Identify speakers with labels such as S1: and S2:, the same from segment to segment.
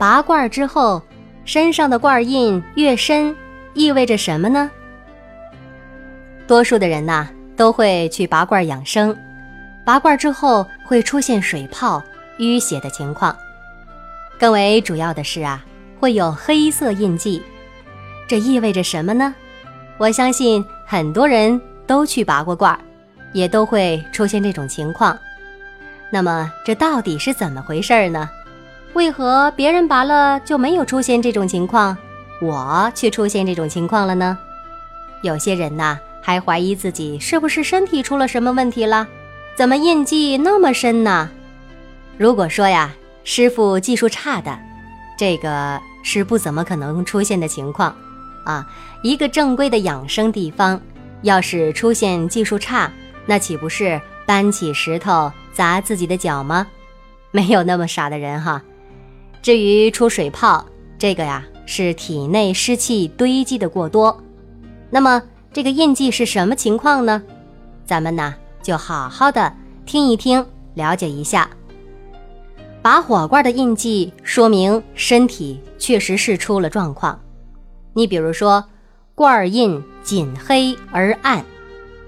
S1: 拔罐之后，身上的罐印越深，意味着什么呢？多数的人呐都会去拔罐养生，拔罐之后会出现水泡、淤血的情况。更为主要的是啊，会有黑色印记，这意味着什么呢？我相信很多人都去拔过罐，也都会出现这种情况。那么这到底是怎么回事呢？为何别人拔了就没有出现这种情况，我却出现这种情况了呢？有些人呐还怀疑自己是不是身体出了什么问题了，怎么印记那么深呢？如果说呀，师傅技术差的，这个是不怎么可能出现的情况啊。一个正规的养生地方，要是出现技术差，那岂不是搬起石头砸自己的脚吗？没有那么傻的人哈。至于出水泡，这个呀是体内湿气堆积的过多。那么这个印记是什么情况呢？咱们呢就好好的听一听，了解一下。拔火罐的印记说明身体确实是出了状况。你比如说，罐印紧黑而暗，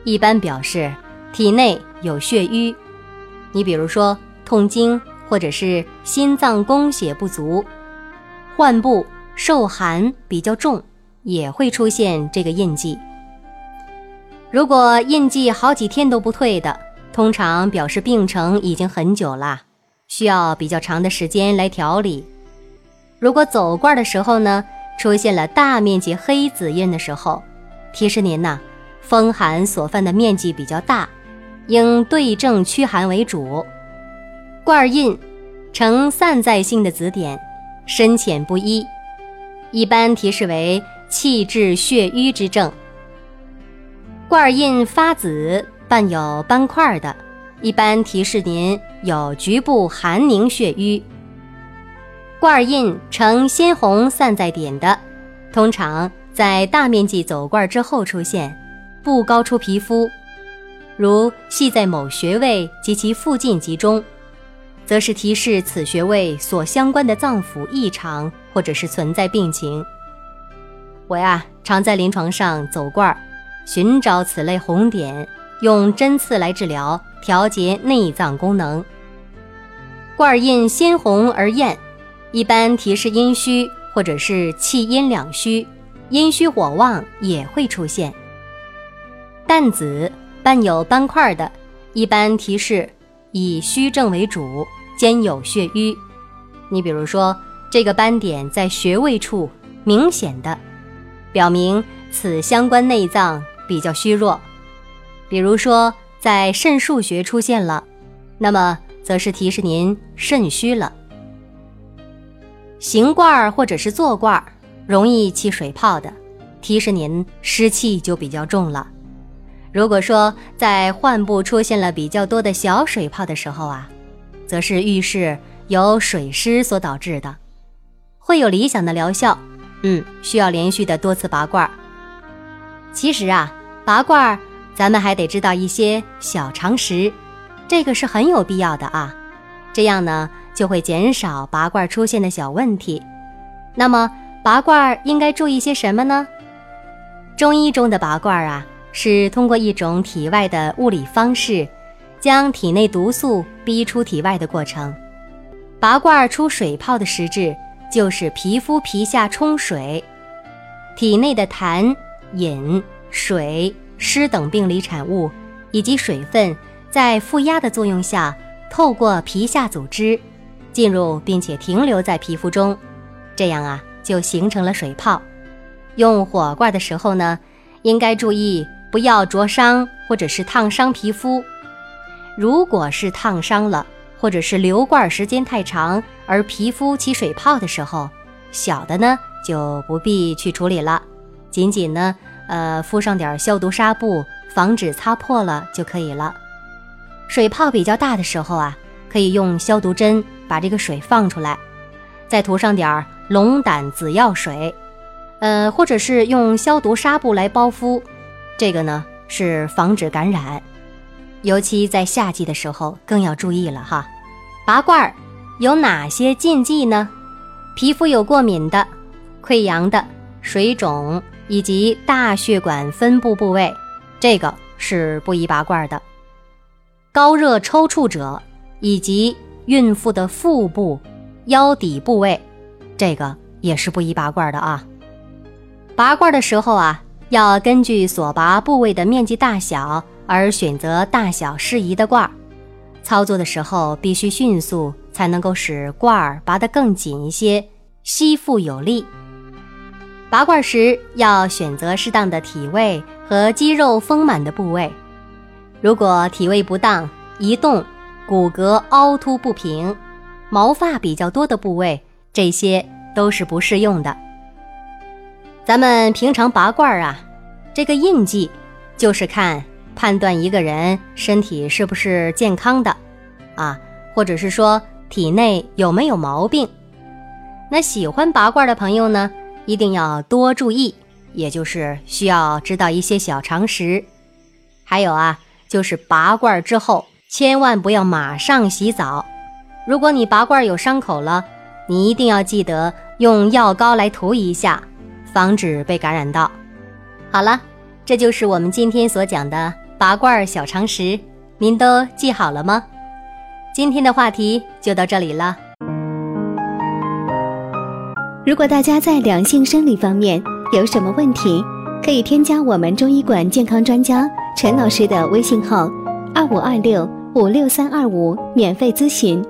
S1: 一般表示体内有血瘀。你比如说痛经。或者是心脏供血不足，患部受寒比较重，也会出现这个印记。如果印记好几天都不退的，通常表示病程已经很久了，需要比较长的时间来调理。如果走罐的时候呢，出现了大面积黑紫印的时候，提示您呐，风寒所犯的面积比较大，应对症驱寒为主。罐印呈散在性的紫点，深浅不一，一般提示为气滞血瘀之症。罐印发紫伴有斑块的，一般提示您有局部寒凝血瘀。罐印呈鲜红散在点的，通常在大面积走罐之后出现，不高出皮肤，如系在某穴位及其附近集中。则是提示此穴位所相关的脏腑异常，或者是存在病情。我呀，常在临床上走罐儿，寻找此类红点，用针刺来治疗，调节内脏功能。罐印鲜红而艳，一般提示阴虚，或者是气阴两虚，阴虚火旺也会出现。淡紫伴有斑块的，一般提示。以虚症为主，兼有血瘀。你比如说，这个斑点在穴位处明显的，表明此相关内脏比较虚弱。比如说，在肾腧穴出现了，那么则是提示您肾虚了。行罐儿或者是坐罐儿，容易起水泡的，提示您湿气就比较重了。如果说在患部出现了比较多的小水泡的时候啊，则是预示由水湿所导致的，会有理想的疗效。嗯，需要连续的多次拔罐。其实啊，拔罐咱们还得知道一些小常识，这个是很有必要的啊。这样呢，就会减少拔罐出现的小问题。那么，拔罐应该注意些什么呢？中医中的拔罐啊。是通过一种体外的物理方式，将体内毒素逼出体外的过程。拔罐出水泡的实质，就是皮肤皮下充水，体内的痰、饮、水、湿等病理产物以及水分，在负压的作用下，透过皮下组织进入并且停留在皮肤中，这样啊，就形成了水泡。用火罐的时候呢，应该注意。不要灼伤或者是烫伤皮肤。如果是烫伤了，或者是留罐时间太长而皮肤起水泡的时候，小的呢就不必去处理了，仅仅呢呃敷上点消毒纱布，防止擦破了就可以了。水泡比较大的时候啊，可以用消毒针把这个水放出来，再涂上点龙胆紫药水，呃或者是用消毒纱布来包敷，这个呢是防止感染。尤其在夏季的时候，更要注意了哈。拔罐儿有哪些禁忌呢？皮肤有过敏的、溃疡的、水肿以及大血管分布部位，这个是不宜拔罐的。高热抽搐者以及孕妇的腹部、腰底部位，这个也是不宜拔罐的啊。拔罐的时候啊，要根据所拔部位的面积大小。而选择大小适宜的罐儿，操作的时候必须迅速，才能够使罐儿拔得更紧一些，吸附有力。拔罐时要选择适当的体位和肌肉丰满的部位，如果体位不当、移动、骨骼凹凸不平、毛发比较多的部位，这些都是不适用的。咱们平常拔罐啊，这个印记就是看。判断一个人身体是不是健康的，啊，或者是说体内有没有毛病。那喜欢拔罐的朋友呢，一定要多注意，也就是需要知道一些小常识。还有啊，就是拔罐之后千万不要马上洗澡。如果你拔罐有伤口了，你一定要记得用药膏来涂一下，防止被感染到。好了，这就是我们今天所讲的。拔罐小常识，您都记好了吗？今天的话题就到这里了。
S2: 如果大家在两性生理方面有什么问题，可以添加我们中医馆健康专家陈老师的微信号：二五二六五六三二五，免费咨询。